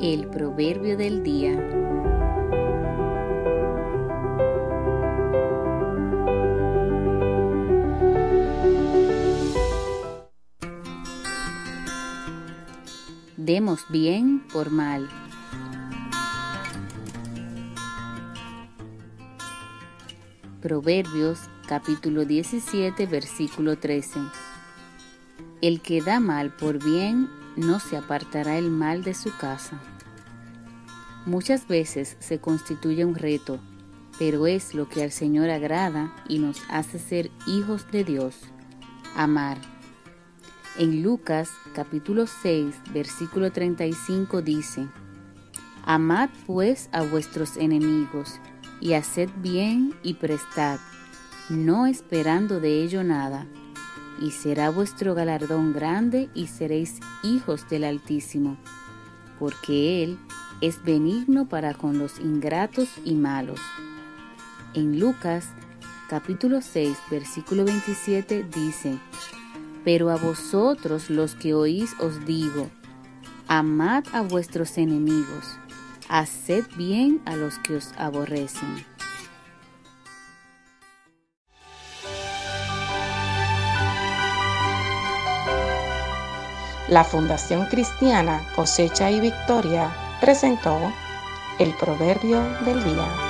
El proverbio del día. Demos bien por mal. Proverbios capítulo 17 versículo 13. El que da mal por bien no se apartará el mal de su casa. Muchas veces se constituye un reto, pero es lo que al Señor agrada y nos hace ser hijos de Dios, amar. En Lucas capítulo 6 versículo 35 dice, Amad pues a vuestros enemigos y haced bien y prestad, no esperando de ello nada y será vuestro galardón grande y seréis hijos del Altísimo, porque Él es benigno para con los ingratos y malos. En Lucas capítulo 6 versículo 27 dice, Pero a vosotros los que oís os digo, amad a vuestros enemigos, haced bien a los que os aborrecen. La Fundación Cristiana Cosecha y Victoria presentó el Proverbio del Día.